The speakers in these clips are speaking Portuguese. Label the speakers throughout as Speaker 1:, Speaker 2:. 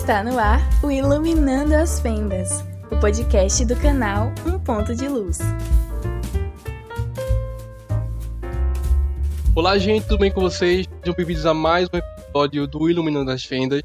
Speaker 1: Está no ar o Iluminando as Fendas, o podcast do canal Um Ponto de Luz.
Speaker 2: Olá, gente, tudo bem com vocês? Sejam bem-vindos a mais um episódio do Iluminando as Fendas.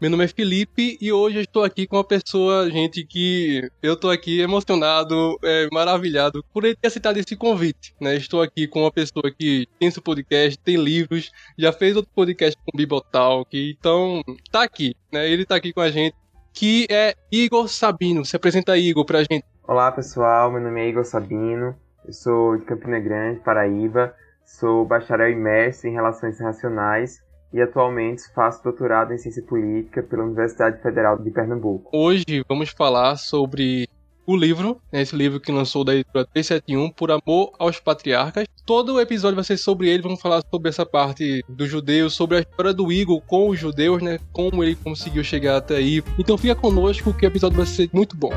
Speaker 2: Meu nome é Felipe e hoje eu estou aqui com uma pessoa, gente, que eu estou aqui emocionado, é, maravilhado por ele ter aceitado esse convite, né? Estou aqui com uma pessoa que tem seu podcast, tem livros, já fez outro podcast com Bibotalk, então tá aqui, né? Ele tá aqui com a gente, que é Igor Sabino. Se apresenta Igor, pra gente.
Speaker 3: Olá, pessoal, meu nome é Igor Sabino, eu sou de Campina Grande, Paraíba, sou bacharel imerso em Relações Internacionais e atualmente faço doutorado em Ciência Política pela Universidade Federal de Pernambuco.
Speaker 2: Hoje vamos falar sobre o livro, né, esse livro que lançou da editora 371, Por Amor aos Patriarcas. Todo o episódio vai ser sobre ele, vamos falar sobre essa parte dos judeus, sobre a história do Igor com os judeus, né, como ele conseguiu chegar até aí. Então fica conosco que o episódio vai ser muito bom.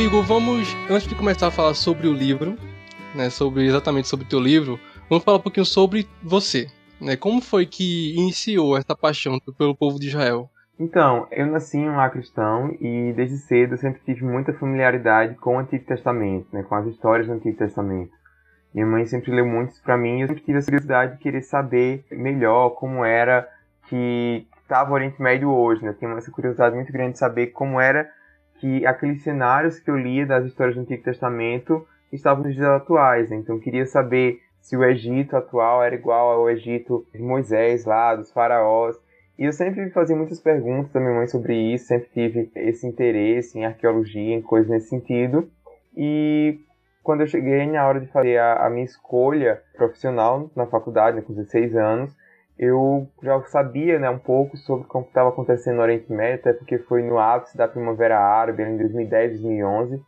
Speaker 2: Igor, vamos, antes de começar a falar sobre o livro, né, sobre exatamente sobre o teu livro, vamos falar um pouquinho sobre você, né? Como foi que iniciou essa paixão pelo povo de Israel?
Speaker 3: Então, eu nasci em um lar cristão e desde cedo eu sempre tive muita familiaridade com o Antigo Testamento, né, com as histórias do Antigo Testamento. Minha mãe sempre leu muito para mim e eu sempre tive a curiosidade de querer saber melhor como era que estava o Oriente Médio hoje, né? Eu tinha essa curiosidade muito grande de saber como era que aqueles cenários que eu lia das histórias do Antigo Testamento estavam nos dias atuais. Né? Então queria saber se o Egito atual era igual ao Egito de Moisés lá, dos faraós. E eu sempre fazia muitas perguntas à minha mãe sobre isso, sempre tive esse interesse em arqueologia, em coisas nesse sentido. E quando eu cheguei na hora de fazer a, a minha escolha profissional na faculdade, né, com 16 anos, eu já sabia né, um pouco sobre o que estava acontecendo no Oriente Médio, até porque foi no ápice da Primavera Árabe, em 2010, 2011.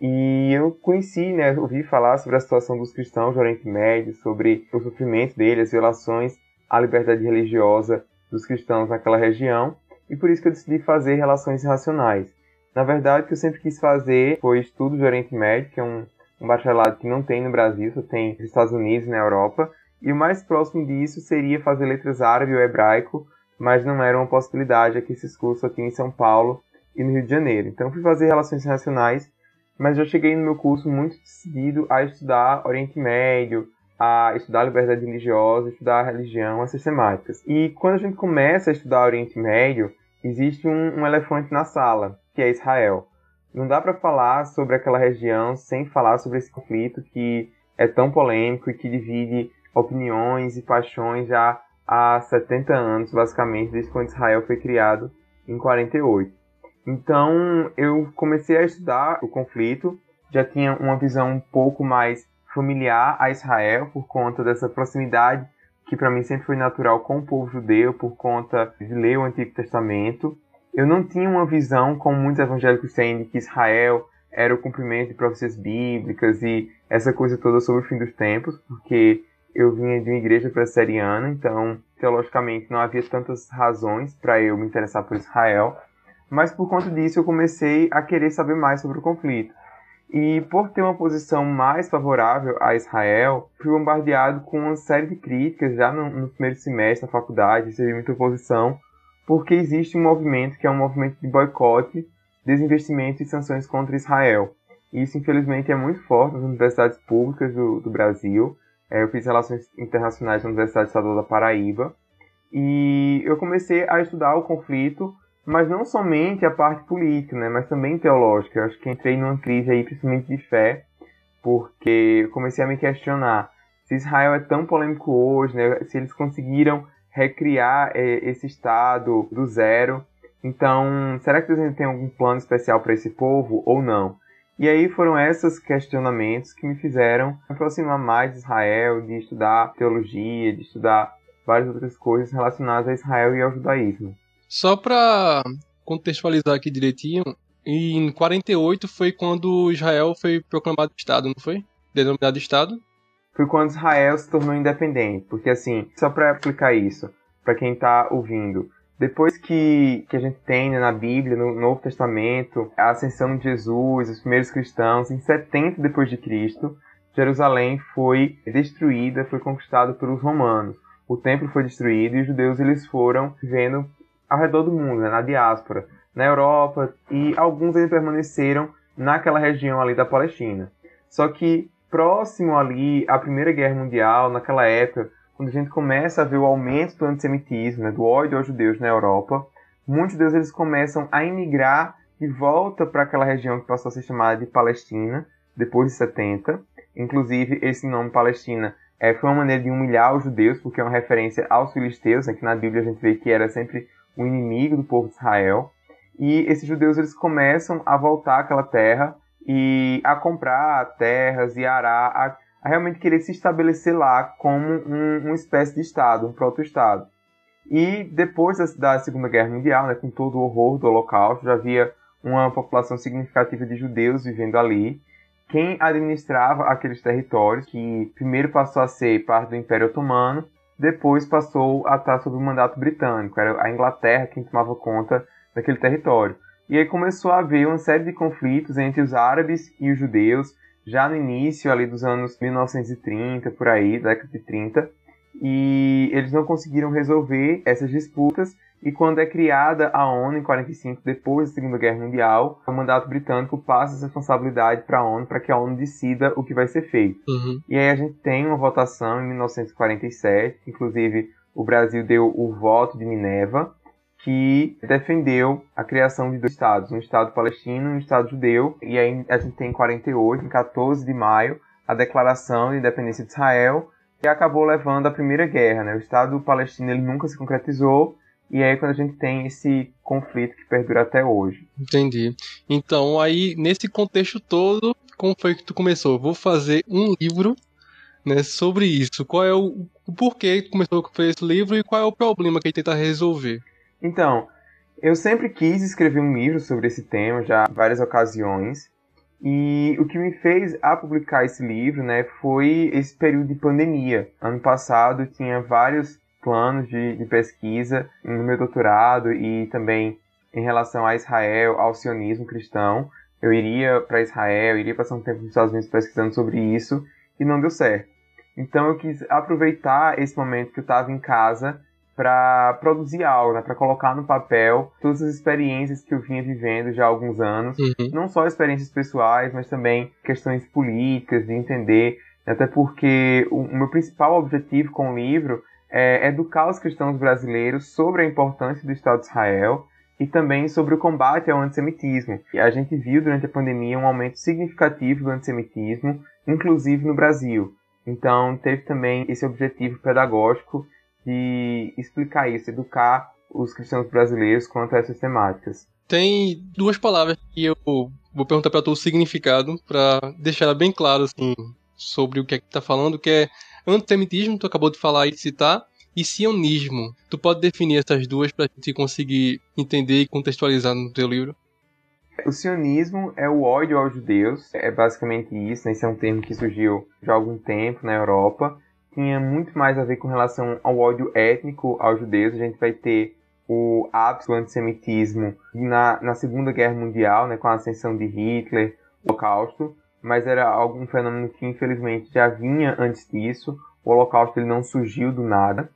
Speaker 3: E eu conheci, né, ouvi falar sobre a situação dos cristãos do Oriente Médio, sobre o sofrimento deles, as violações à liberdade religiosa dos cristãos naquela região, e por isso que eu decidi fazer Relações Racionais. Na verdade, o que eu sempre quis fazer foi estudo do Oriente Médio, que é um, um bacharelado que não tem no Brasil, só tem nos Estados Unidos e na Europa, e o mais próximo disso seria fazer letras árabe ou hebraico, mas não era uma possibilidade, aqui esses cursos aqui em São Paulo e no Rio de Janeiro. Então fui fazer relações internacionais, mas já cheguei no meu curso muito decidido a estudar Oriente Médio, a estudar liberdade religiosa, estudar religião, essas temáticas. E quando a gente começa a estudar Oriente Médio, existe um, um elefante na sala, que é Israel. Não dá para falar sobre aquela região sem falar sobre esse conflito que é tão polêmico e que divide opiniões e paixões já há 70 anos, basicamente, desde quando Israel foi criado em 48. Então, eu comecei a estudar o conflito, já tinha uma visão um pouco mais familiar a Israel por conta dessa proximidade que para mim sempre foi natural com o povo judeu, por conta de ler o Antigo Testamento. Eu não tinha uma visão, como muitos evangélicos têm, de que Israel era o cumprimento de profecias bíblicas e essa coisa toda sobre o fim dos tempos, porque eu vinha de uma igreja presbiteriana, então teologicamente não havia tantas razões para eu me interessar por Israel, mas por conta disso eu comecei a querer saber mais sobre o conflito. E por ter uma posição mais favorável a Israel, fui bombardeado com uma série de críticas já no, no primeiro semestre da faculdade, recebi muita oposição, porque existe um movimento que é um movimento de boicote, desinvestimento e sanções contra Israel. Isso, infelizmente, é muito forte nas universidades públicas do, do Brasil. É, eu fiz Relações Internacionais na Universidade Estadual da Paraíba. E eu comecei a estudar o conflito, mas não somente a parte política, né, mas também teológica. Eu acho que entrei numa crise aí, principalmente de fé, porque eu comecei a me questionar se Israel é tão polêmico hoje, né, se eles conseguiram recriar é, esse Estado do zero. Então, será que Deus tem algum plano especial para esse povo ou não? E aí foram esses questionamentos que me fizeram aproximar mais de Israel, de estudar teologia, de estudar várias outras coisas relacionadas a Israel e ao judaísmo.
Speaker 2: Só para contextualizar aqui direitinho, em 48 foi quando Israel foi proclamado Estado, não foi? Denominado Estado?
Speaker 3: Foi quando Israel se tornou independente, porque assim, só para aplicar isso, para quem está ouvindo, Depois que, que a gente tem né, na Bíblia, no Novo Testamento, a ascensão de Jesus, os primeiros cristãos, em 70 depois de Cristo, Jerusalém foi destruída, foi conquistada pelos romanos. O templo foi destruído e os judeus eles foram vivendo ao redor do mundo, né, na diáspora, na Europa, e alguns eles permaneceram naquela região ali da Palestina. Só que próximo ali à Primeira Guerra Mundial, naquela época, quando a gente começa a ver o aumento do antissemitismo, né, do ódio aos judeus na Europa, muitos judeus eles começam a imigrar de volta para aquela região que passou a ser chamada de Palestina, depois de 70. Inclusive, esse nome Palestina é, foi uma maneira de humilhar os judeus, porque é uma referência aos filisteus, né, que na Bíblia a gente vê que era sempre o inimigo do povo de Israel. E esses judeus eles começam a voltar àquela terra e a comprar terras e arar, a, realmente querer se estabelecer lá como um, uma espécie de Estado, um proto-Estado. E depois da, da, Segunda Guerra Mundial, né, com todo o horror do Holocausto, já havia uma população significativa de judeus vivendo ali. Quem administrava aqueles territórios, que primeiro passou a ser parte do Império Otomano, depois passou a estar sob o mandato britânico. Era a Inglaterra quem tomava conta daquele território. E aí começou a haver uma série de conflitos entre os árabes e os judeus, já no início ali dos anos 1930, por aí, década de 30, e eles não conseguiram resolver essas disputas e quando é criada a ONU em 45, depois da Segunda Guerra Mundial, o mandato britânico passa essa responsabilidade para a ONU para que a ONU decida o que vai ser feito.
Speaker 2: Uhum.
Speaker 3: E aí a gente tem uma votação em 1947, inclusive o Brasil deu o voto de Minerva, que defendeu a criação de dois estados, um estado palestino e um estado judeu. E aí a gente tem em 48, em 14 de maio, a declaração de independência de Israel, que acabou levando à primeira guerra. Né? O estado palestino ele nunca se concretizou, e aí quando a gente tem esse conflito que perdura até hoje.
Speaker 2: Entendi. Então aí nesse contexto todo, como foi que tu começou? Vou fazer um livro né, sobre isso. Qual é o, o porquê que começou a fazer esse livro e qual é o problema que ele tenta resolver?
Speaker 3: Então, eu sempre quis escrever um livro sobre esse tema, já em várias ocasiões. E o que me fez a publicar esse livro, né, foi esse período de pandemia. Ano passado tinha vários planos de, de pesquisa no meu doutorado e também em relação a Israel, ao sionismo cristão. Eu iria para Israel, iria passar um tempo nos Estados Unidos pesquisando sobre isso e não deu certo. Então eu quis aproveitar esse momento que eu estava em casa para produzir algo, né, para colocar no papel todas as experiências que eu vinha vivendo já há alguns anos,
Speaker 2: uhum.
Speaker 3: não só experiências pessoais, mas também questões políticas, de entender, até porque o, o meu principal objetivo com o livro é educar os cristãos brasileiros sobre a importância do Estado de Israel e também sobre o combate ao antissemitismo. E a gente viu durante a pandemia um aumento significativo do antissemitismo, inclusive no Brasil. Então, teve também esse objetivo pedagógico de explicar isso, educar os cristãos brasileiros quanto a essas temáticas.
Speaker 2: Tem duas palavras que eu vou perguntar para tu o significado, para deixar bem claro assim, sobre o que é que tá falando, que é antissemitismo, tu acabou de falar e citar, e sionismo. Tu pode definir essas duas para a gente conseguir entender e contextualizar no teu livro?
Speaker 3: O sionismo é o ódio aos judeus, é basicamente isso, né? esse é um termo que surgiu já há algum tempo na Europa, tinha muito mais a ver com relação ao ódio étnico aos judeus. A gente vai ter o ápice do antissemitismo na, na Segunda Guerra Mundial, né, com a ascensão de Hitler, o Holocausto, mas era algum fenômeno que infelizmente já vinha antes disso. O Holocausto ele não surgiu do nada.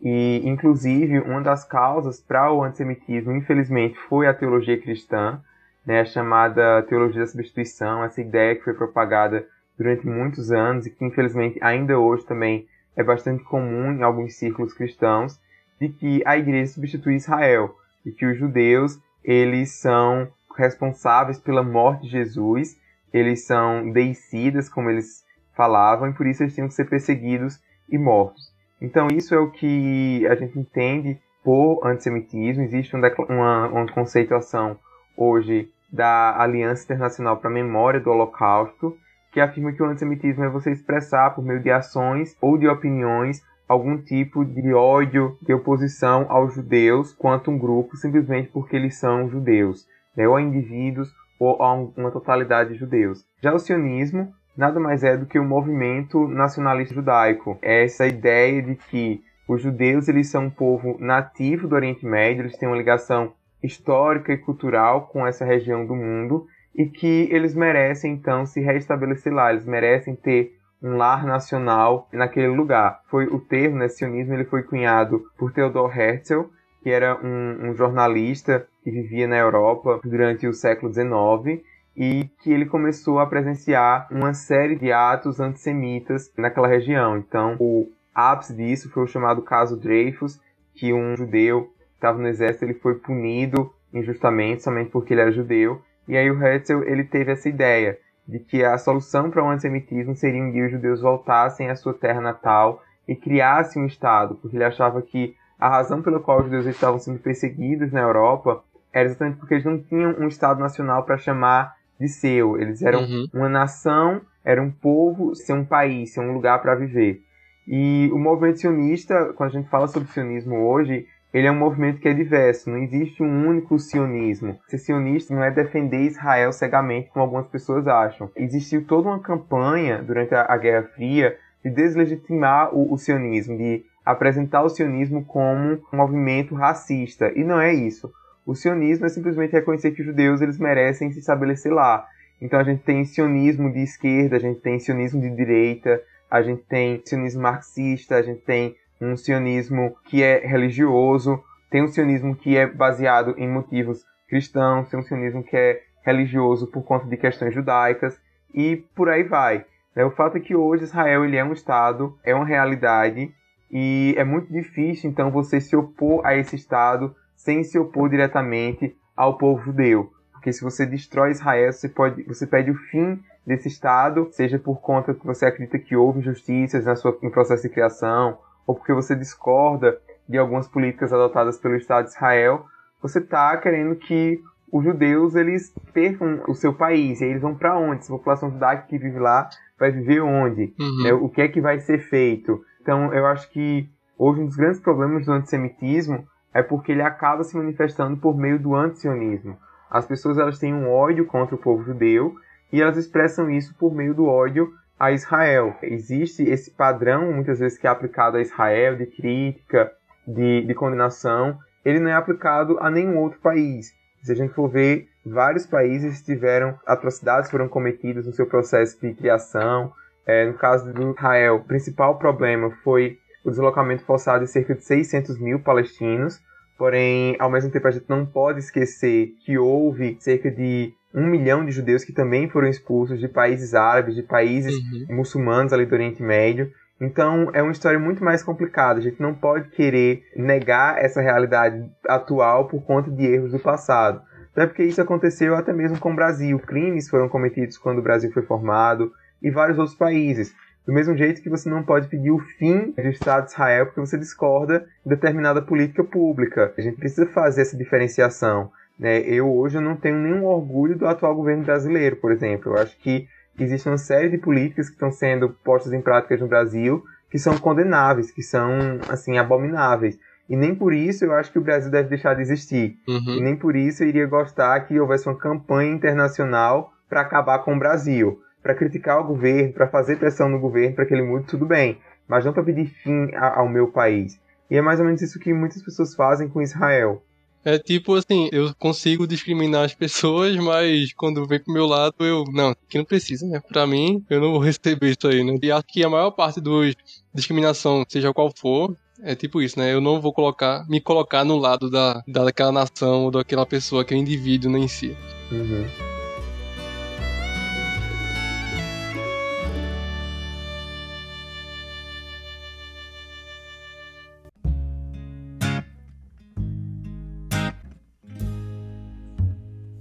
Speaker 3: E, inclusive, uma das causas para o antissemitismo, infelizmente, foi a teologia cristã, né, a chamada teologia da substituição, essa ideia que foi propagada durante muitos anos e que infelizmente ainda hoje também é bastante comum em alguns círculos cristãos, de que a igreja substitui Israel, e que os judeus eles são responsáveis pela morte de Jesus, eles são deicidas, como eles falavam, e por isso eles tinham que ser perseguidos e mortos. Então isso é o que a gente entende por antissemitismo. Existe uma, uma conceituação hoje da Aliança Internacional para a Memória do Holocausto, que afirma que o antissemitismo é você expressar por meio de ações ou de opiniões algum tipo de ódio, de oposição aos judeus quanto um grupo, simplesmente porque eles são judeus, né? ou a indivíduos ou a uma totalidade de judeus. Já o sionismo nada mais é do que o um movimento nacionalista judaico. É essa ideia de que os judeus eles são um povo nativo do Oriente Médio, eles têm uma ligação histórica e cultural com essa região do mundo e que eles merecem então se restabelecer lá, eles merecem ter um lar nacional naquele lugar. Foi o termo, né, sionismo, ele foi cunhado por Theodor Herzl, que era um, um jornalista que vivia na Europa durante o século XIX e que ele começou a presenciar uma série de atos antissemitas naquela região. Então, o ápice disso foi o chamado caso Dreyfus, que um judeu que estava no exército ele foi punido injustamente somente porque ele era judeu. E aí o Herzl ele teve essa ideia de que a solução para o antissemitismo seria um dia os judeus voltassem à sua terra natal e criassem um Estado, porque ele achava que a razão pela qual os judeus estavam sendo perseguidos na Europa era exatamente porque eles não tinham um Estado nacional para chamar de seu. Eles eram uhum. uma nação, era um povo, ser um país, ser um lugar para viver. E o movimento sionista, quando a gente fala sobre sionismo hoje, ele é um movimento que é diverso, não existe um único sionismo. Ser sionista não é defender Israel cegamente, como algumas pessoas acham. Existiu toda uma campanha durante a, Guerra Fria de deslegitimar o, o sionismo, de apresentar o sionismo como um movimento racista. E não é isso. O sionismo é simplesmente reconhecer que os judeus eles merecem se estabelecer lá. Então a gente tem sionismo de esquerda, a gente tem sionismo de direita, a gente tem sionismo marxista, a gente tem um sionismo que é religioso, tem um sionismo que é baseado em motivos cristãos, tem um sionismo que é religioso por conta de questões judaicas e por aí vai. Né? O fato é que hoje Israel ele é um estado, é uma realidade e é muito difícil então você se opor a esse estado sem se opor diretamente ao povo judeu. Porque se você destrói Israel, você, pode, você pede o fim desse Estado, seja por conta que você acredita que houve injustiças na sua, no processo de criação, ou porque você discorda de algumas políticas adotadas pelo Estado de Israel, você está querendo que os judeus eles percam o seu país. E aí eles vão para onde? Essa população judaica que vive lá vai viver onde? Uhum. É, o que é que vai ser feito? Então eu acho que hoje um dos grandes problemas do antissemitismo é porque ele acaba se manifestando por meio do antisionismo. As pessoas elas têm um ódio contra o povo judeu e elas expressam isso por meio do ódio a Israel. Existe esse padrão, muitas vezes, que é aplicado a Israel, de crítica, de, de condenação, ele não é aplicado a nenhum outro país. Se a gente for ver, vários países tiveram atrocidades foram cometidas no seu processo de criação. É, no caso do Israel, o principal problema foi o deslocamento forçado de cerca de 600 mil palestinos. Porém, ao mesmo tempo, a gente não pode esquecer que houve cerca de um milhão de judeus que também foram expulsos de países árabes, de países uhum. muçulmanos ali do Oriente Médio. Então, é uma história muito mais complicada. A gente não pode querer negar essa realidade atual por conta de erros do passado. Até porque isso aconteceu até mesmo com o Brasil. Crimes foram cometidos quando o Brasil foi formado e vários outros países. Do mesmo jeito que você não pode pedir o fim do Estado de Israel porque você discorda de determinada política pública. A gente precisa fazer essa diferenciação. Né? Eu hoje não tenho nenhum orgulho do atual governo brasileiro, por exemplo. Eu acho que existe uma série de políticas que estão sendo postas em prática no Brasil que são condenáveis, que são assim abomináveis. E nem por isso eu acho que o Brasil deve deixar de existir. Uhum. E nem por isso eu iria gostar que houvesse uma campanha internacional para acabar com o Brasil para criticar o governo, para fazer pressão no governo para que ele mude, tudo bem, mas não para pedir fim ao meu país. E é mais ou menos isso que muitas pessoas fazem com Israel.
Speaker 2: É tipo assim, eu consigo discriminar as pessoas, mas quando vem pro meu lado, eu. Não, que não precisa, né? Pra mim, eu não vou receber isso aí, né? E acho que a maior parte dos discriminação, seja qual for, é tipo isso, né? Eu não vou colocar, me colocar no lado da, daquela nação ou daquela pessoa, aquele indivíduo né, em si. Uhum.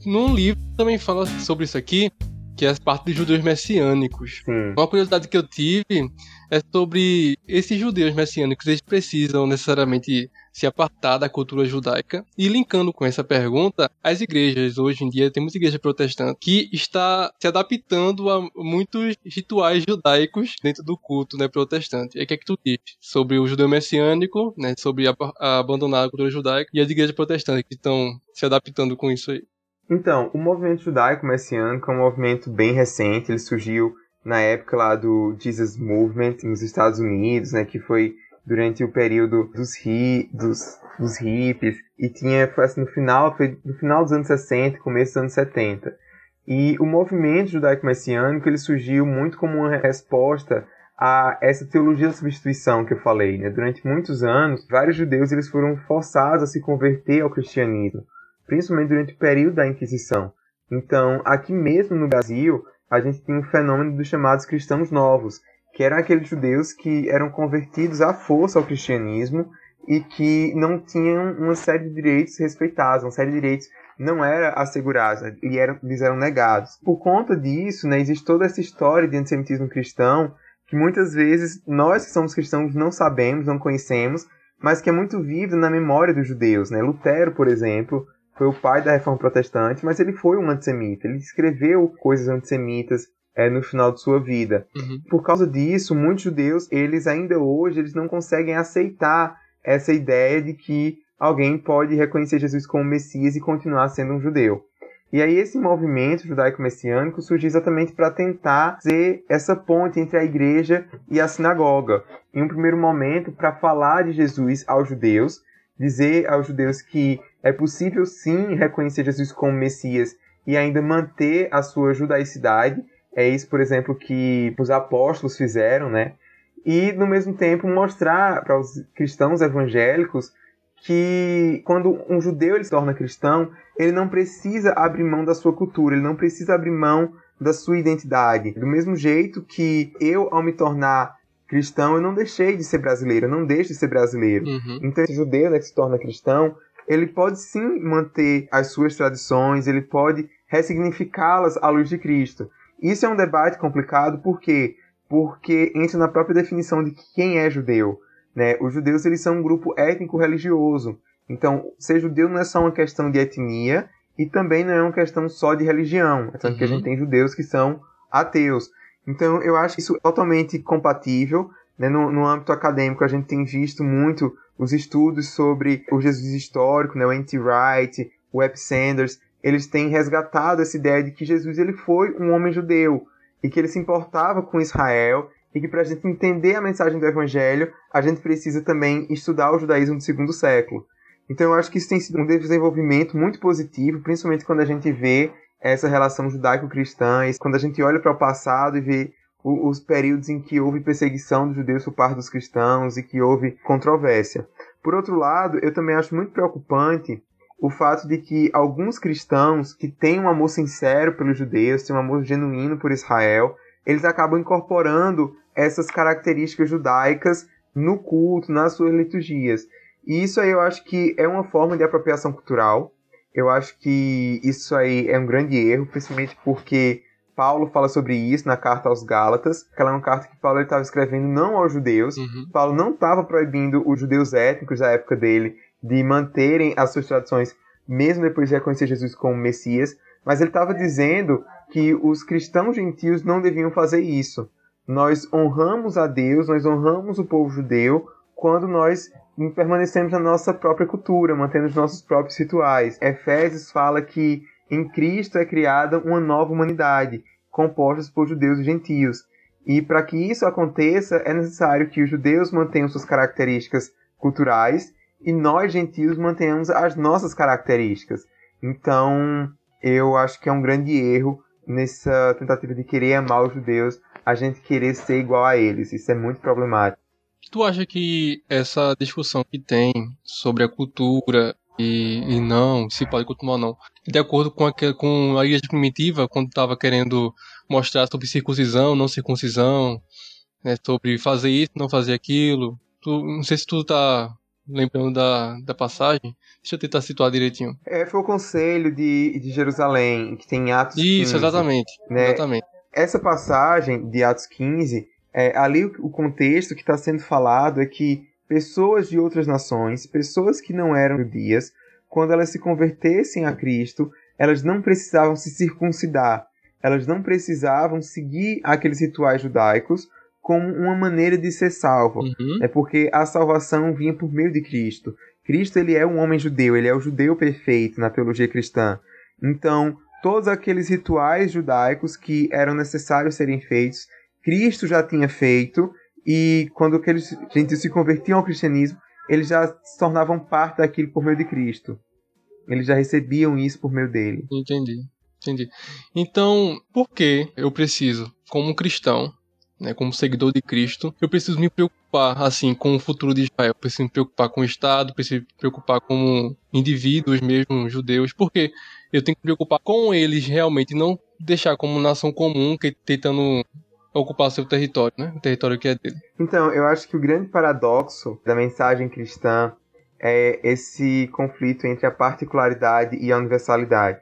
Speaker 2: Num livro também fala sobre isso aqui, que é a parte dos judeus messiânicos. Uma curiosidade que eu tive é sobre esses judeus messiânicos, eles precisam necessariamente se apartar da cultura judaica. E linkando com essa pergunta, as igrejas, hoje em dia, temos igreja protestante que está se adaptando a muitos rituais judaicos dentro do culto né, protestante. E o que é que tu diz sobre o judeu messiânico, né, sobre a, a abandonar a cultura judaica, e as igrejas protestantes que estão se adaptando com isso aí?
Speaker 3: Então, o movimento judaico messiânico é um movimento bem recente, ele surgiu na época lá do Jesus Movement nos Estados Unidos, né, que foi durante o período dos, hi, dos, dos hippies, e tinha, foi assim, no final, foi no final dos anos 60, começo dos anos 70. E o movimento judaico-messiânico, ele surgiu muito como uma resposta a essa teologia da substituição que eu falei. Né? Durante muitos anos, vários judeus eles foram forçados a se converter ao cristianismo, principalmente durante o período da Inquisição. Então, aqui mesmo no Brasil, a gente tem um fenômeno dos chamados cristãos novos, que eram aqueles judeus que eram convertidos à força ao cristianismo e que não tinham uma série de direitos respeitados, uma série de direitos não era assegurada e eram, lhes eram negados. Por conta disso, né, existe toda essa história de antissemitismo cristão que muitas vezes nós que somos cristãos não sabemos, não conhecemos, mas que é muito vivo na memória dos judeus. Né? Lutero, por exemplo, foi o pai da reforma protestante, mas ele foi um antissemita. Ele escreveu coisas antissemitas é, no final de sua vida. Uhum. Por causa disso, muitos judeus, eles ainda hoje, eles não conseguem aceitar essa ideia de que alguém pode reconhecer Jesus como Messias e continuar sendo um judeu. E aí esse movimento judaico-messiânico surgiu exatamente para tentar fazer essa ponte entre a igreja e a sinagoga. Em um primeiro momento, para falar de Jesus aos judeus, dizer aos judeus que é possível sim reconhecer Jesus como Messias e ainda manter a sua judaicidade. É isso, por exemplo, que os apóstolos fizeram, né? E, no mesmo tempo, mostrar para os cristãos evangélicos que quando um judeu ele se torna cristão, ele não precisa abrir mão da sua cultura, ele não precisa abrir mão da sua identidade. Do mesmo jeito que eu, ao me tornar cristão, eu não deixei de ser brasileiro, eu não deixo de ser brasileiro. Uhum. Então, esse judeu né, que se torna cristão, ele pode sim manter as suas tradições, ele pode ressignificá-las à luz de Cristo. Isso é um debate complicado, por quê? Porque entra na própria definição de quem é judeu. Né? Os judeus eles são um grupo étnico-religioso. Então, ser judeu não é só uma questão de etnia e também não é uma questão só de religião. É tanto uhum. que a gente uhum. tem judeus que são ateus. Então, eu acho isso totalmente compatível. Né? No, no âmbito acadêmico, a gente tem visto muito os estudos sobre o Jesus histórico, né? o N.T. Wright, o Webb Sanders. Eles têm resgatado essa ideia de que Jesus ele foi um homem judeu e que ele se importava com Israel e que para a gente entender a mensagem do Evangelho, a gente precisa também estudar o judaísmo do segundo século. Então eu acho que isso tem sido um desenvolvimento muito positivo, principalmente quando a gente vê essa relação judaico-cristã, quando a gente olha para o passado e vê os períodos em que houve perseguição dos judeus por parte dos cristãos e que houve controvérsia. Por outro lado, eu também acho muito preocupante o fato de que alguns cristãos que têm um amor sincero pelos judeus, têm um amor genuíno por Israel, eles acabam incorporando essas características judaicas no culto, nas suas liturgias. E isso aí eu acho que é uma forma de apropriação cultural. Eu acho que isso aí é um grande erro, principalmente porque Paulo fala sobre isso na carta aos Gálatas. Aquela é uma carta que Paulo estava escrevendo não aos judeus. Uhum. Paulo não estava proibindo os judeus étnicos da época dele de manterem as suas tradições, mesmo depois de reconhecer Jesus como Messias. Mas ele estava dizendo que os cristãos gentios não deviam fazer isso nós honramos a Deus, nós honramos o povo judeu quando nós permanecemos na nossa própria cultura, mantendo os nossos próprios rituais. Efésios fala que em Cristo é criada uma nova humanidade, composta por judeus e gentios. E para que isso aconteça, é necessário que os judeus mantenham suas características culturais e nós, gentios, mantenhamos as nossas características. Então, eu acho que é um grande erro nessa tentativa de querer amar os judeus a gente querer ser igual a eles. Isso é muito problemático.
Speaker 2: Tu acha que essa discussão que tem sobre a cultura e, e não, se pode continuar ou não, de acordo com a, com a igreja primitiva, quando estava querendo mostrar sobre circuncisão, não circuncisão, né, sobre fazer isso, não fazer aquilo. Tu, não sei se tu tá lembrando da, da passagem. Deixa eu tentar situar direitinho.
Speaker 3: É, foi o conselho de, de Jerusalém, que tem Atos
Speaker 2: Isso, 15, exatamente. Né? Exatamente
Speaker 3: essa passagem de Atos 15, é, ali o, o contexto que está sendo falado é que pessoas de outras nações, pessoas que não eram judias, quando elas se convertessem a Cristo, elas não precisavam se circuncidar, elas não precisavam seguir aqueles rituais judaicos como uma maneira de ser salvo. Uhum. É porque a salvação vinha por meio de Cristo. Cristo ele é um homem judeu, ele é o judeu perfeito na teologia cristã. Então, todos aqueles rituais judaicos que eram necessários serem feitos, Cristo já tinha feito e quando aqueles gentios se convertiam ao cristianismo, eles já se tornavam parte daquilo por meio de Cristo. Eles já recebiam isso por meio dele.
Speaker 2: Entendi, entendi. Então, por que eu preciso, como cristão, né, como seguidor de Cristo, eu preciso me preocupar assim com o futuro de Israel, eu preciso me preocupar com o Estado, preciso me preocupar como indivíduos mesmo, judeus, porque eu tenho que me preocupar com eles realmente, não deixar como nação comum que tentando ocupar seu território, né, o território que é dele.
Speaker 3: Então, eu acho que o grande paradoxo da mensagem cristã é esse conflito entre a particularidade e a universalidade.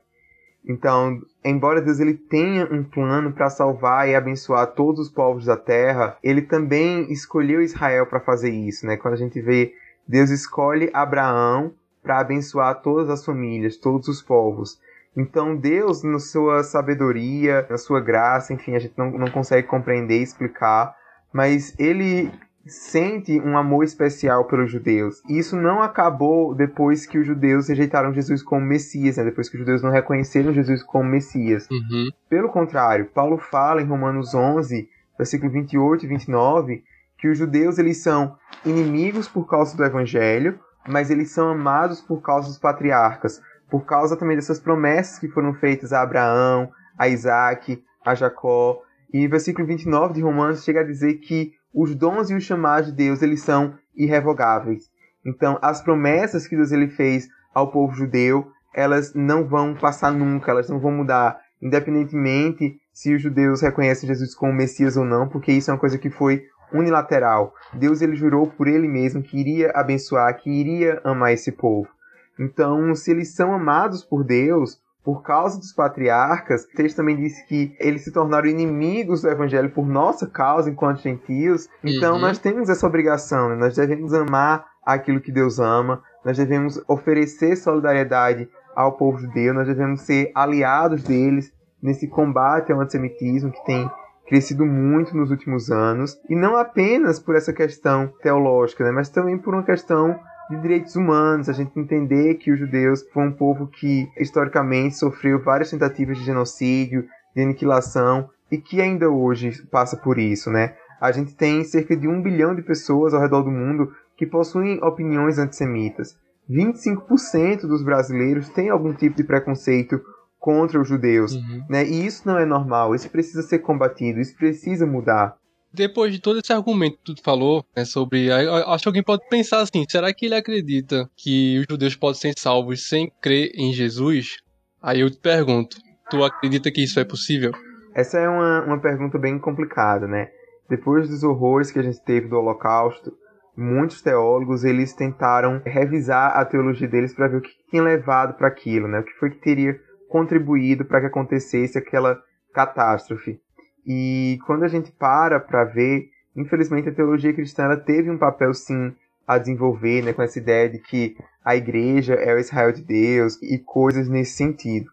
Speaker 3: Então, embora Deus ele tenha um plano para salvar e abençoar todos os povos da terra, ele também escolheu Israel para fazer isso, né? Quando a gente vê Deus escolhe Abraão para abençoar todas as famílias, todos os povos. Então Deus, na sua sabedoria, na sua graça, enfim, a gente não, não consegue compreender e explicar, mas ele sente um amor especial pelos judeus. E isso não acabou depois que os judeus rejeitaram Jesus como Messias, né? depois que os judeus não reconheceram Jesus como Messias.
Speaker 2: Uhum.
Speaker 3: Pelo contrário, Paulo fala em Romanos 11, versículo 28 e 29, que os judeus eles são inimigos por causa do evangelho, mas eles são amados por causa dos patriarcas, por causa também dessas promessas que foram feitas a Abraão, a Isaac, a Jacó. E versículo 29 de Romanos chega a dizer que os dons e os chamados de Deus eles são irrevogáveis. Então, as promessas que Deus ele fez ao povo judeu, elas não vão passar nunca, elas não vão mudar, independentemente se os judeus reconhecem Jesus como Messias ou não, porque isso é uma coisa que foi unilateral. Deus ele jurou por ele mesmo que iria abençoar, que iria amar esse povo. Então, se eles são amados por Deus, por causa dos patriarcas, o texto também diz que eles se tornaram inimigos do evangelho por nossa causa enquanto gentios. Então uhum. nós temos essa obrigação, né? nós devemos amar aquilo que Deus ama, nós devemos oferecer solidariedade ao povo judeu, nós devemos ser aliados deles nesse combate ao antissemitismo que tem crescido muito nos últimos anos, e não apenas por essa questão teológica, né? mas também por uma questão de direitos humanos, a gente entender que os judeus foram um povo que historicamente sofreu várias tentativas de genocídio, de aniquilação e que ainda hoje passa por isso, né? A gente tem cerca de um bilhão de pessoas ao redor do mundo que possuem opiniões antissemitas. 25% dos brasileiros têm algum tipo de preconceito contra os judeus, uhum. né? E isso não é normal, isso precisa ser combatido, isso precisa mudar
Speaker 2: depois de todo esse argumento que tu falou, né, sobre. Acho que alguém pode pensar assim: será que ele acredita que os judeus podem ser salvos sem crer em Jesus? Aí eu te pergunto: tu acredita que isso é possível?
Speaker 3: Essa é uma, uma pergunta bem complicada, né? Depois dos horrores que a gente teve do Holocausto, muitos teólogos eles tentaram revisar a teologia deles para ver o que tinha levado para aquilo, né? O que foi que teria contribuído para que acontecesse aquela catástrofe. E quando a gente para para ver, infelizmente a teologia cristã ela teve um papel sim a desenvolver, né, com essa ideia de que a igreja é o Israel de Deus e coisas nesse sentido.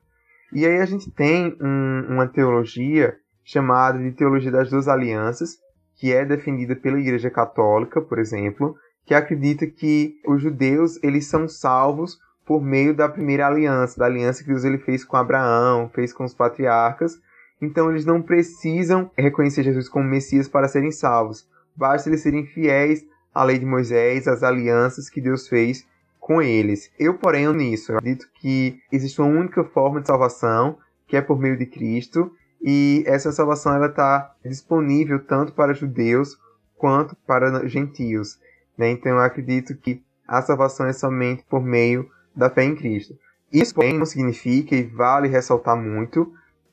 Speaker 3: E aí a gente tem um, uma teologia chamada de teologia das duas alianças, que é defendida pela Igreja Católica, por exemplo, que acredita que os judeus eles são salvos por meio da primeira aliança, da aliança que Deus ele fez com Abraão, fez com os patriarcas, então eles não precisam reconhecer Jesus como Messias para serem salvos. Basta eles serem fiéis à lei de Moisés, às alianças que Deus fez com eles. Eu, porém, nisso, eu acredito que existe uma única forma de salvação, que é por meio de Cristo, e essa salvação ela está disponível tanto para judeus quanto para gentios. Né? Então eu acredito que a salvação é somente por meio da fé em Cristo. Isso, porém, não significa, e vale ressaltar muito,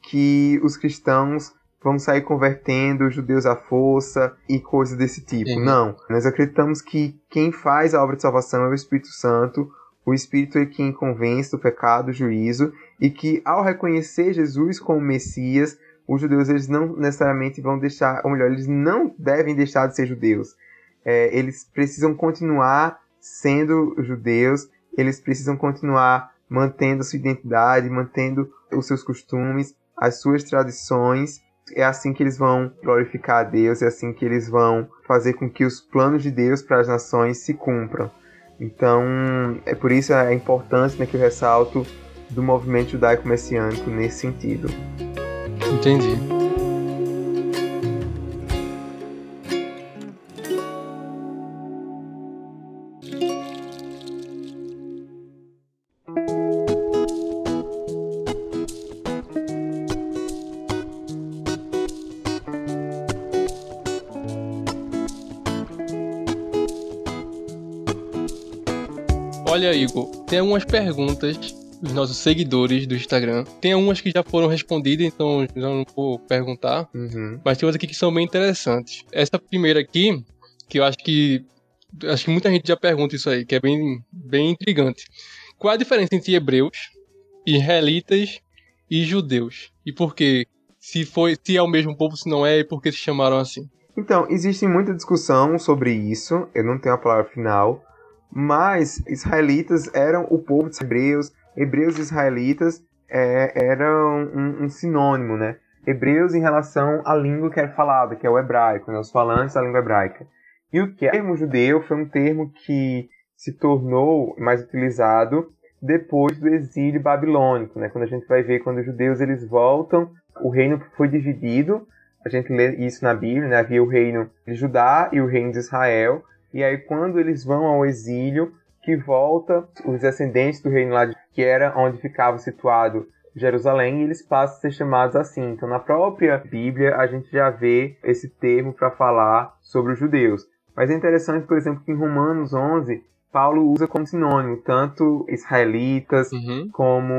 Speaker 3: que os cristãos vão sair convertendo os judeus à força e coisas desse tipo. Uhum. Não. Nós acreditamos que quem faz a obra de salvação é o Espírito Santo. O Espírito é quem convence do pecado, do juízo, e que ao reconhecer Jesus como Messias, os judeus eles não necessariamente vão deixar, ou melhor, eles não devem deixar de ser judeus. É, eles precisam continuar sendo judeus, eles precisam continuar mantendo a sua identidade, mantendo os seus costumes, as suas tradições. É assim que eles vão glorificar a Deus, é assim que eles vão fazer com que os planos de Deus para as nações se cumpram. Então, é por isso a importância né, que eu ressalto do movimento judaico-messiânico nesse sentido.
Speaker 2: Entendi. Tem algumas perguntas dos nossos seguidores do Instagram. Tem algumas que já foram respondidas, então já não vou perguntar.
Speaker 3: Uhum.
Speaker 2: Mas tem outras aqui que são bem interessantes. Essa primeira aqui, que eu acho que. Acho que muita gente já pergunta isso aí, que é bem, bem intrigante. Qual a diferença entre hebreus, israelitas e judeus? E por quê? Se, foi, se é o mesmo povo, se não é, e por que se chamaram assim?
Speaker 3: Então, existe muita discussão sobre isso, eu não tenho a palavra final, mas israelitas eram o povo dos hebreus, hebreus e israelitas é, eram um, um, sinônimo, né? Hebreus em relação à língua que era falada, que é o hebraico, né? os falantes da língua hebraica. E o termo judeu foi um termo que se tornou mais utilizado depois do exílio babilônico, né? Quando a gente vai ver quando os judeus eles voltam, o reino foi dividido. A gente lê isso na Bíblia, né? Havia o reino de Judá e o reino de Israel. E aí quando eles vão ao exílio, que volta os descendentes do reino lá de, que era onde ficava situado Jerusalém, e eles passam a ser chamados assim. Então, na própria Bíblia, a gente já vê esse termo para falar sobre os judeus. Mas é interessante, por exemplo, que em Romanos 11, Paulo usa como sinônimo tanto israelitas
Speaker 2: Uhum.
Speaker 3: como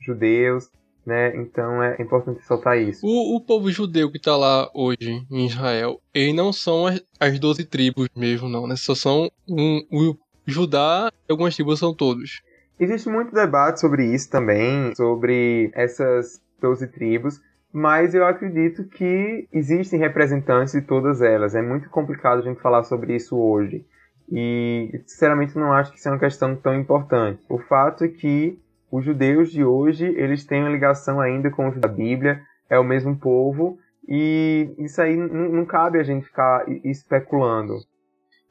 Speaker 3: judeus, né? Então é importante ressaltar isso.
Speaker 2: O, o povo judeu que tá lá hoje em Israel, eles não são as, as 12 tribos mesmo, não, né? Só são um, o Judá e algumas tribos são todos.
Speaker 3: Existe muito debate sobre isso também, sobre essas 12 tribos, mas eu acredito que existem representantes de todas elas. É muito complicado a gente falar sobre isso hoje. E, sinceramente, não acho que isso é uma questão tão importante. O fato é que os judeus de hoje, eles têm uma ligação ainda com os da Bíblia, é o mesmo povo, e isso aí não, não cabe a gente ficar especulando.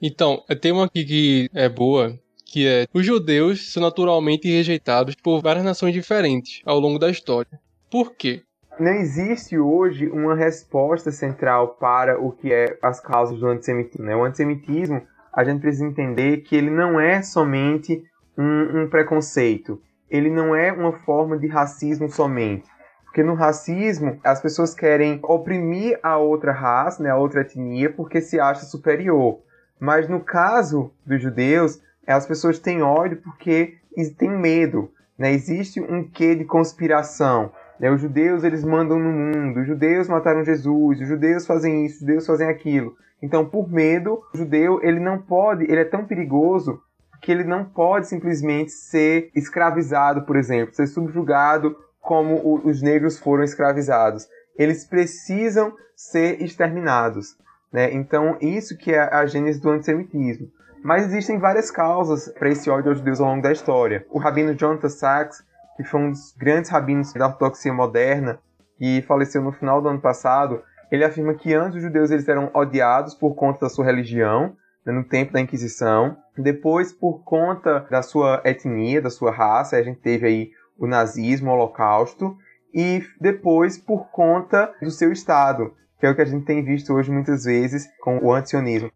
Speaker 2: Então, tem uma aqui que é boa, que é os judeus são naturalmente rejeitados por várias nações diferentes ao longo da história. Por quê?
Speaker 3: Não existe hoje uma resposta central para o que é as causas do antissemitismo. Né? O antissemitismo, a gente precisa entender que ele não é somente um, um preconceito. Ele não é uma forma de racismo somente. Porque no racismo, as pessoas querem oprimir a outra raça, né, a outra etnia, porque se acha superior. Mas no caso dos judeus, as pessoas têm ódio porque têm medo. Né? Existe um quê de conspiração. Né? Os judeus eles mandam no mundo, os judeus mataram Jesus, os judeus fazem isso, os judeus fazem aquilo. Então, por medo, o judeu ele não pode, ele é tão perigoso que ele não pode simplesmente ser escravizado, por exemplo, ser subjugado como os negros foram escravizados. Eles precisam ser exterminados. Né? Então, isso que é a gênese do antissemitismo. Mas existem várias causas para esse ódio aos judeus ao longo da história. O rabino Jonathan Sachs, que foi um dos grandes rabinos da ortodoxia moderna, e faleceu no final do ano passado, ele afirma que antes os judeus eles eram odiados por conta da sua religião, no tempo da Inquisição, depois por conta da sua etnia, da sua raça, a gente teve aí o nazismo, o holocausto, e depois por conta do seu estado, que é o que a gente tem visto hoje muitas vezes com o antisionismo.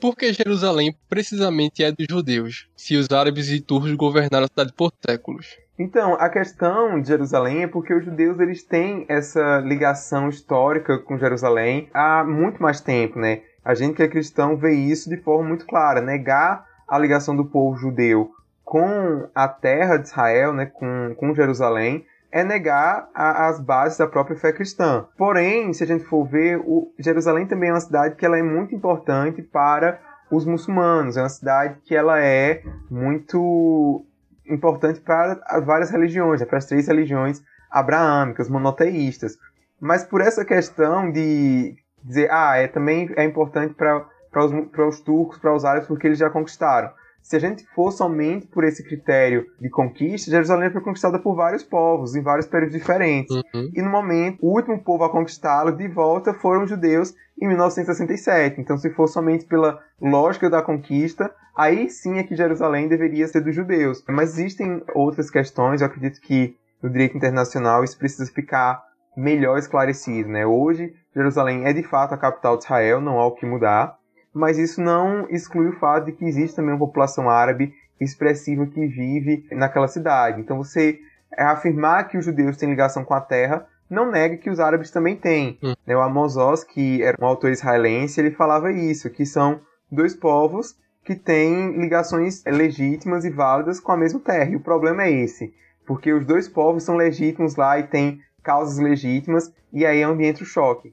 Speaker 2: Por que Jerusalém precisamente é dos judeus, se os árabes e turcos governaram a cidade por séculos?
Speaker 3: Então, a questão de Jerusalém é porque os judeus eles têm essa ligação histórica com Jerusalém há muito mais tempo, né? A gente que é cristão vê isso de forma muito clara. Negar a ligação do povo judeu com a terra de Israel, né, com, com Jerusalém, é negar a, as bases da própria fé cristã. Porém, se a gente for ver, o, Jerusalém também é uma cidade que ela é muito importante para os muçulmanos. É uma cidade que ela é muito importante para várias religiões, né, para as três religiões abraâmicas, monoteístas. Mas por essa questão de dizer, ah, é também é importante para os, os turcos, para os árabes, porque eles já conquistaram. Se a gente for somente por esse critério de conquista, Jerusalém foi conquistada por vários povos, em vários períodos diferentes.
Speaker 2: Uhum.
Speaker 3: E no momento, o último povo a conquistá-lo de volta foram os judeus em 1967. Então, se for somente pela lógica da conquista, aí sim é que Jerusalém deveria ser dos judeus. Mas existem outras questões, eu acredito que no direito internacional isso precisa ficar melhor esclarecido. Né? Hoje, Jerusalém é de fato a capital de Israel, não há o que mudar mas isso não exclui o fato de que existe também uma população árabe expressiva que vive naquela cidade. Então você afirmar que os judeus têm ligação com a terra não nega que os árabes também têm.
Speaker 2: Hum.
Speaker 3: O Amos Oz, que era um autor israelense, ele falava isso, que são dois povos que que têm ligações legítimas e válidas com a mesma terra. E o problema é esse, porque os dois povos são legítimos lá e têm causas legítimas, e aí é onde entra o choque.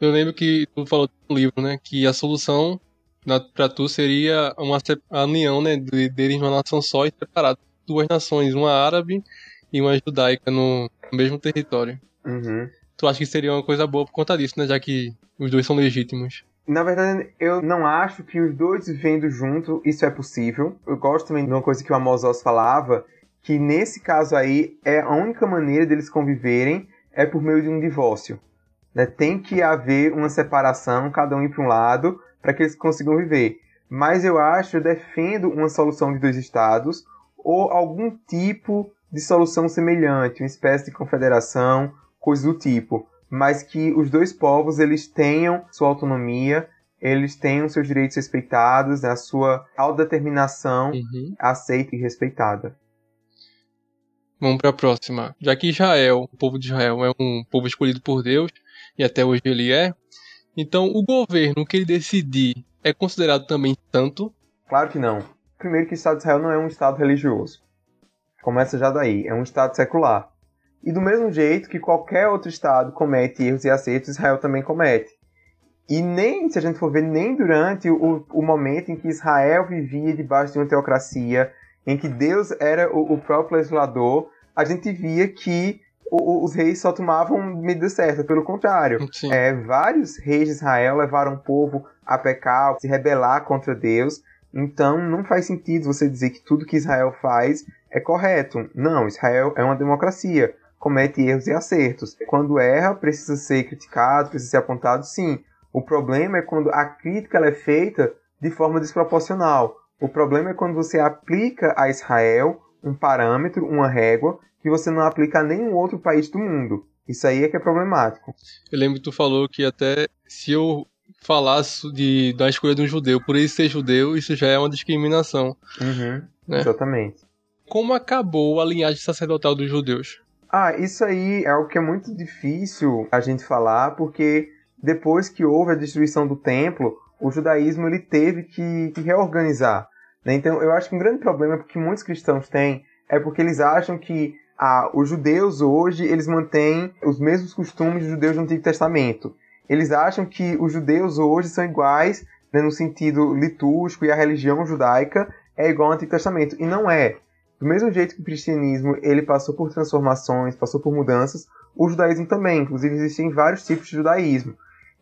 Speaker 2: Eu lembro que tu falou no livro, né, que a solução para tu seria uma a união, né, deles numa nação só e separado duas nações, uma árabe e uma judaica no, no mesmo território.
Speaker 3: Uhum.
Speaker 2: Tu acha que seria uma coisa boa por conta disso, né, já que os dois são legítimos?
Speaker 3: Na verdade, eu não acho que os dois vivendo junto isso é possível. Eu gosto também de uma coisa que o Amos Oz falava, que nesse caso aí é a única maneira deles conviverem é por meio de um divórcio. Né? Tem que haver uma separação, cada um ir para um lado, para que eles consigam viver. Mas eu acho, eu defendo uma solução de dois estados ou algum tipo de solução semelhante, uma espécie de confederação, coisa do tipo, mas que os dois povos eles tenham sua autonomia, eles tenham seus direitos respeitados, a sua autodeterminação
Speaker 2: uhum.
Speaker 3: aceita e respeitada.
Speaker 2: Vamos para a próxima. Já que Israel, o povo de Israel, é um povo escolhido por Deus, e até hoje ele é, então o governo que ele decidir é considerado também santo?
Speaker 3: Claro que não. Primeiro que o Estado de Israel não é um Estado religioso. Começa já daí, é um Estado secular. E do mesmo jeito que qualquer outro Estado comete erros e acertos, Israel também comete. E nem, se a gente for ver, nem durante o, o momento em que Israel vivia debaixo de uma teocracia, em que Deus era o, o próprio legislador, a gente via que o, os reis só tomavam medida certa. Pelo contrário, é, vários reis de Israel levaram o povo a pecar, a se rebelar contra Deus. Então não faz sentido você dizer que tudo que Israel faz é correto. Não, Israel é uma democracia, comete erros e acertos. Quando erra, precisa ser criticado, precisa ser apontado, sim. O problema é quando a crítica é feita de forma desproporcional. O problema é quando você aplica a Israel um parâmetro, uma régua, que você não aplica a nenhum outro país do mundo. Isso aí é que é problemático.
Speaker 2: Eu lembro que tu falou que até se eu falasse de, da escolha de um judeu por ele ser judeu, isso já é uma discriminação.
Speaker 3: Uhum, né? Exatamente.
Speaker 2: Como acabou a linhagem sacerdotal dos judeus?
Speaker 3: Ah, isso aí é algo que é muito difícil a gente falar, porque depois que houve a destruição do templo, o judaísmo ele teve que, que reorganizar. Né? Então, eu acho que um grande problema que muitos cristãos têm é porque eles acham que ah, os judeus hoje eles mantêm os mesmos costumes dos judeus do Antigo Testamento. Eles acham que os judeus hoje são iguais né, no sentido litúrgico e a religião judaica é igual ao Antigo Testamento. E não é. Do mesmo jeito que o cristianismo ele passou por transformações, passou por mudanças, o judaísmo também. Inclusive, existem vários tipos de judaísmo.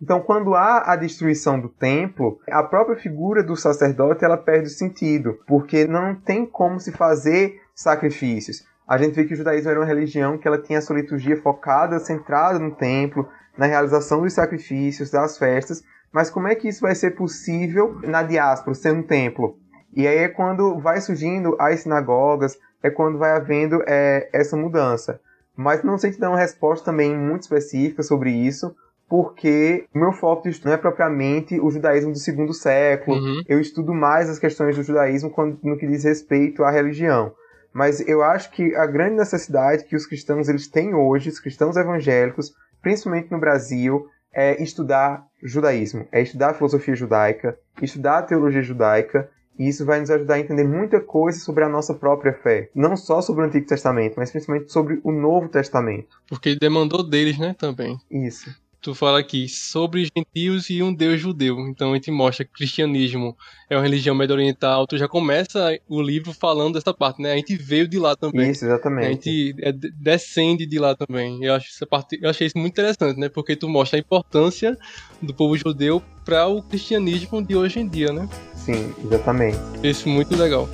Speaker 3: Então, quando há a destruição do templo, a própria figura do sacerdote ela perde o sentido, porque não tem como se fazer sacrifícios. A gente vê que o judaísmo era uma religião que ela tinha a sua liturgia focada, centrada no templo, na realização dos sacrifícios, das festas, mas como é que isso vai ser possível na diáspora, sendo um templo? E aí é quando vai surgindo as sinagogas, é quando vai havendo é, essa mudança. Mas não sei te dar uma resposta também muito específica sobre isso, porque o meu foco de estudo não é propriamente o judaísmo do segundo século.
Speaker 2: Uhum.
Speaker 3: Eu estudo mais as questões do judaísmo quando, no que diz respeito à religião. Mas eu acho que a grande necessidade que os cristãos eles têm hoje, os cristãos evangélicos, principalmente no Brasil, é estudar judaísmo, é estudar a filosofia judaica, estudar a teologia judaica, e isso vai nos ajudar a entender muita coisa sobre a nossa própria fé. Não só sobre o Antigo Testamento, mas principalmente sobre o Novo Testamento.
Speaker 2: Porque ele demandou deles, né, também.
Speaker 3: Isso
Speaker 2: tu fala aqui sobre gentios e um Deus judeu. Então a gente mostra que o cristianismo é uma religião médio oriental. Tu já começa o livro falando dessa parte, né? A gente veio de lá também.
Speaker 3: Isso, exatamente.
Speaker 2: A gente é, descende de lá também. Eu acho essa parte, eu achei isso muito interessante, né? Porque tu mostra a importância do povo judeu para o cristianismo de hoje em dia, né?
Speaker 3: Sim, exatamente.
Speaker 2: Isso muito legal.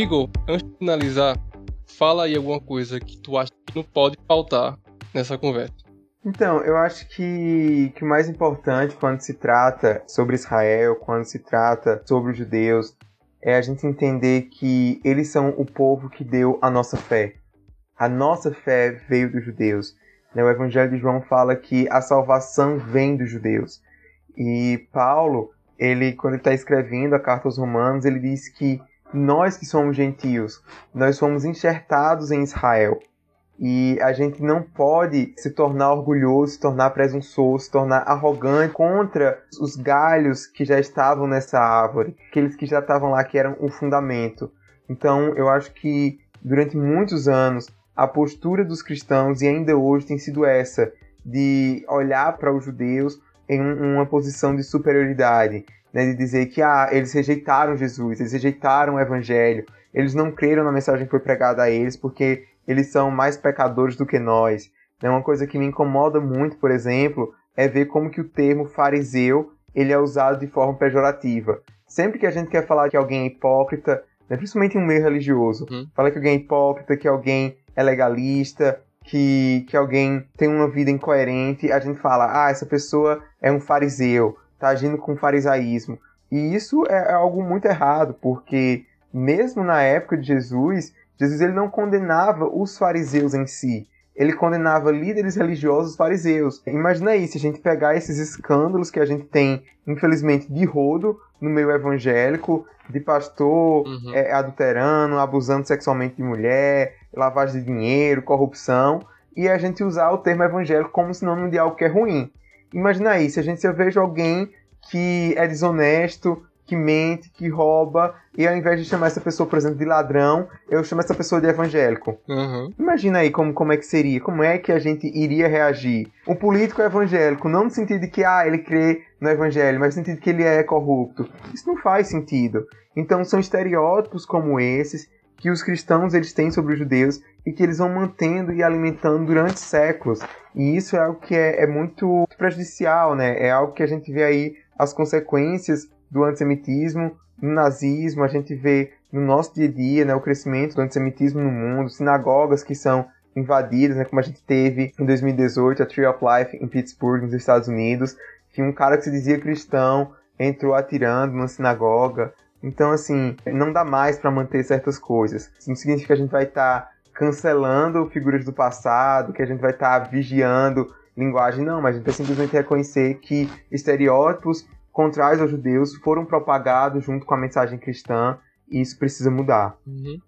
Speaker 2: Igor, antes de finalizar, fala aí alguma coisa que tu acha que não pode faltar nessa conversa.
Speaker 3: Então, eu acho que, que o mais importante quando se trata sobre Israel, quando se trata sobre os judeus, é a gente entender que eles são o povo que deu a nossa fé. A nossa fé veio dos judeus. Né, o Evangelho de João fala que a salvação vem dos judeus. E Paulo, ele quando ele está escrevendo a carta aos Romanos, ele diz que nós que somos gentios, nós somos enxertados em Israel. E a gente não pode se tornar orgulhoso, se tornar presunçoso, se tornar arrogante contra os galhos que já estavam nessa árvore, aqueles que já estavam lá, que eram o fundamento. Então, eu acho que durante muitos anos a postura dos cristãos, e ainda hoje, tem sido essa, de olhar para os judeus em uma posição de superioridade, né, de dizer que ah, eles rejeitaram Jesus, eles rejeitaram o evangelho, eles não creram na mensagem que foi pregada a eles porque eles são mais pecadores do que nós. Né, uma coisa que me incomoda muito, por exemplo, é ver como que o termo fariseu ele é usado de forma pejorativa. Sempre que a gente quer falar que alguém é hipócrita, né, principalmente em um meio religioso, hum. fala que alguém é hipócrita, que alguém é legalista, que, que alguém tem uma vida incoerente, a gente fala, ah, essa pessoa é um fariseu, está agindo com farisaísmo. E isso é, é algo muito errado, porque mesmo na época de Jesus, Jesus ele não condenava os fariseus em si, ele condenava líderes religiosos fariseus. Imagina aí, se a gente pegar esses escândalos que a gente tem, infelizmente, de rodo no meio evangélico, de pastor uhum. é, adulterando, abusando sexualmente de mulher, lavagem de dinheiro, corrupção, e a gente usar o termo evangélico como sinônimo de algo que é ruim. Imagina aí, se a gente se eu vejo alguém que é desonesto, que mente, que rouba, e ao invés de chamar essa pessoa, por exemplo, de ladrão, eu chamo essa pessoa de evangélico. Uhum. Imagina aí como, como é que seria, como é que a gente iria reagir. Um político evangélico, não no sentido de que, ah, ele crê no evangelho, mas no sentido de que ele é corrupto. Isso não faz sentido. Então são estereótipos como esses que os cristãos eles têm sobre os judeus e que eles vão mantendo e alimentando durante séculos. E isso é algo que é, é muito prejudicial, né? É algo que a gente vê aí as consequências do antissemitismo, no nazismo, a gente vê no nosso dia a dia né, o crescimento do antissemitismo no mundo, sinagogas que são invadidas, né, como a gente teve em 2018, a Tree of Life em Pittsburgh, nos Estados Unidos, que um cara que se dizia cristão entrou atirando numa sinagoga. Então, assim, não dá mais para manter certas coisas. Isso não significa que a gente vai estar tá cancelando figuras do passado, que a gente vai estar tá vigiando linguagem, não, mas a gente vai simplesmente reconhecer que estereótipos contrários aos judeus foram propagados junto com a mensagem cristã e isso precisa mudar.
Speaker 2: Uhum.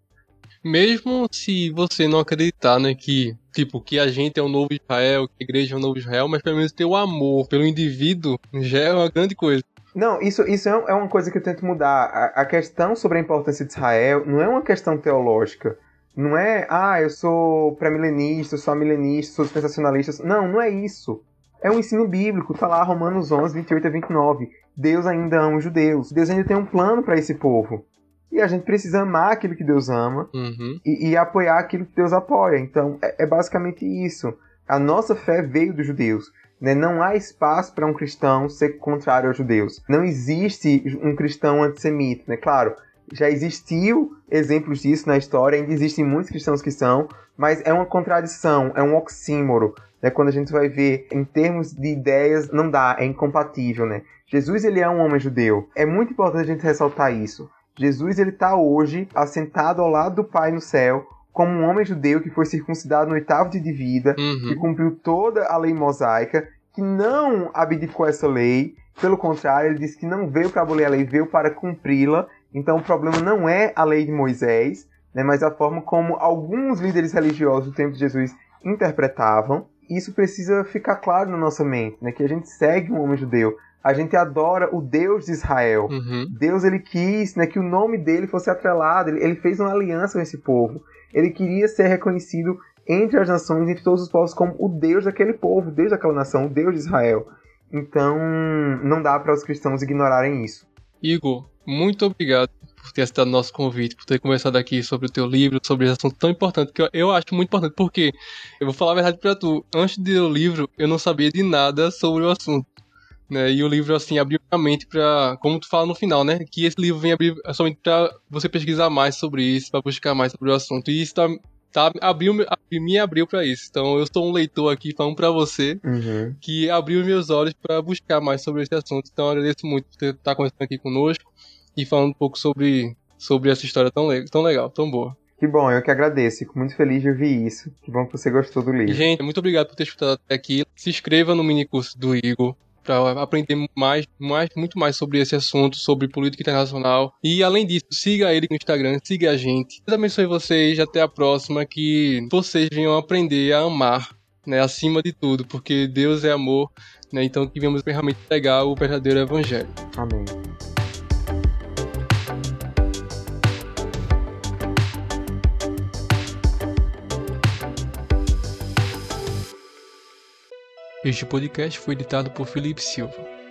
Speaker 2: Mesmo se você não acreditar, né, que tipo que a gente é o novo Israel, que a igreja é o novo Israel, mas pelo menos ter o amor pelo indivíduo já é uma grande coisa.
Speaker 3: Não, isso, isso é, é uma coisa que eu tento mudar. A, a questão sobre a importância de Israel não é uma questão teológica. Não é, ah, eu sou pré-milenista, sou milenista, sou dispensacionalista. Não, não é isso. É um ensino bíblico, tá lá Romanos 11, 28 a 29. Deus ainda ama os judeus. Deus ainda tem um plano para esse povo. E a gente precisa amar aquilo que Deus ama uhum. e, e, apoiar aquilo que Deus apoia. Então, é, é, basicamente isso. A nossa fé veio dos judeus. Né? Não há espaço para um cristão ser contrário aos judeus. Não existe um cristão antissemita. Né? Claro, já existiu exemplos disso na história, ainda existem muitos cristãos que são, mas é uma contradição, é um oxímoro né? Quando a gente vai ver em termos de ideias, não dá, é incompatível, né? Jesus ele é um homem judeu. É muito importante a gente ressaltar isso. Jesus ele está hoje assentado ao lado do Pai no céu, como um homem judeu que foi circuncidado no oitavo dia de vida, uhum. que cumpriu toda a lei mosaica, que não abdicou essa lei, pelo contrário, ele disse que não veio para abolir a lei, veio para cumpri-la. Então o problema não é a lei de Moisés, né, mas a forma como alguns líderes religiosos do tempo de Jesus interpretavam isso precisa ficar claro na nossa mente, né? Que a gente segue um homem judeu. A gente adora o Deus de Israel. Uhum. Deus ele quis né, que o nome dele fosse atrelado. Ele, ele fez uma aliança com esse povo. Ele queria ser reconhecido entre as nações, entre todos os povos, como o Deus daquele povo, o Deus daquela nação, o Deus de Israel. Então, não dá para os cristãos ignorarem isso.
Speaker 2: Igor, muito obrigado por ter aceitado nosso convite, por ter conversado aqui sobre o teu livro, sobre esse assunto tão importante, que eu, eu acho muito importante, porque, eu vou falar a verdade pra tu, antes de ler o livro, eu não sabia de nada sobre o assunto. Né? E o livro, assim, abriu a mente pra, como tu fala no final, né, que esse livro vem abrir somente pra você pesquisar mais sobre isso, pra buscar mais sobre o assunto, e isso tá tá, abriu, me abriu para isso. Então eu sou um leitor aqui falando para você uhum. que abriu meus olhos para buscar mais sobre esse assunto. Então eu agradeço muito por estar tá conversando aqui conosco e falando um pouco sobre, sobre essa história tão, le tão legal, tão boa.
Speaker 3: Que bom, eu que agradeço. Fico muito feliz de ouvir isso. Que bom que você gostou do livro.
Speaker 2: Gente, muito obrigado por ter escutado até aqui. Se inscreva no mini curso do Igor. Para aprender mais, mais, muito mais sobre esse assunto, sobre política internacional. E além disso, siga ele no Instagram, siga a gente. Deus abençoe vocês, até a próxima, que vocês venham aprender a amar, né, acima de tudo, porque Deus é amor, né, então que venhamos realmente pegar o verdadeiro evangelho.
Speaker 3: Amém.
Speaker 2: Este podcast foi editado por Felipe Silva.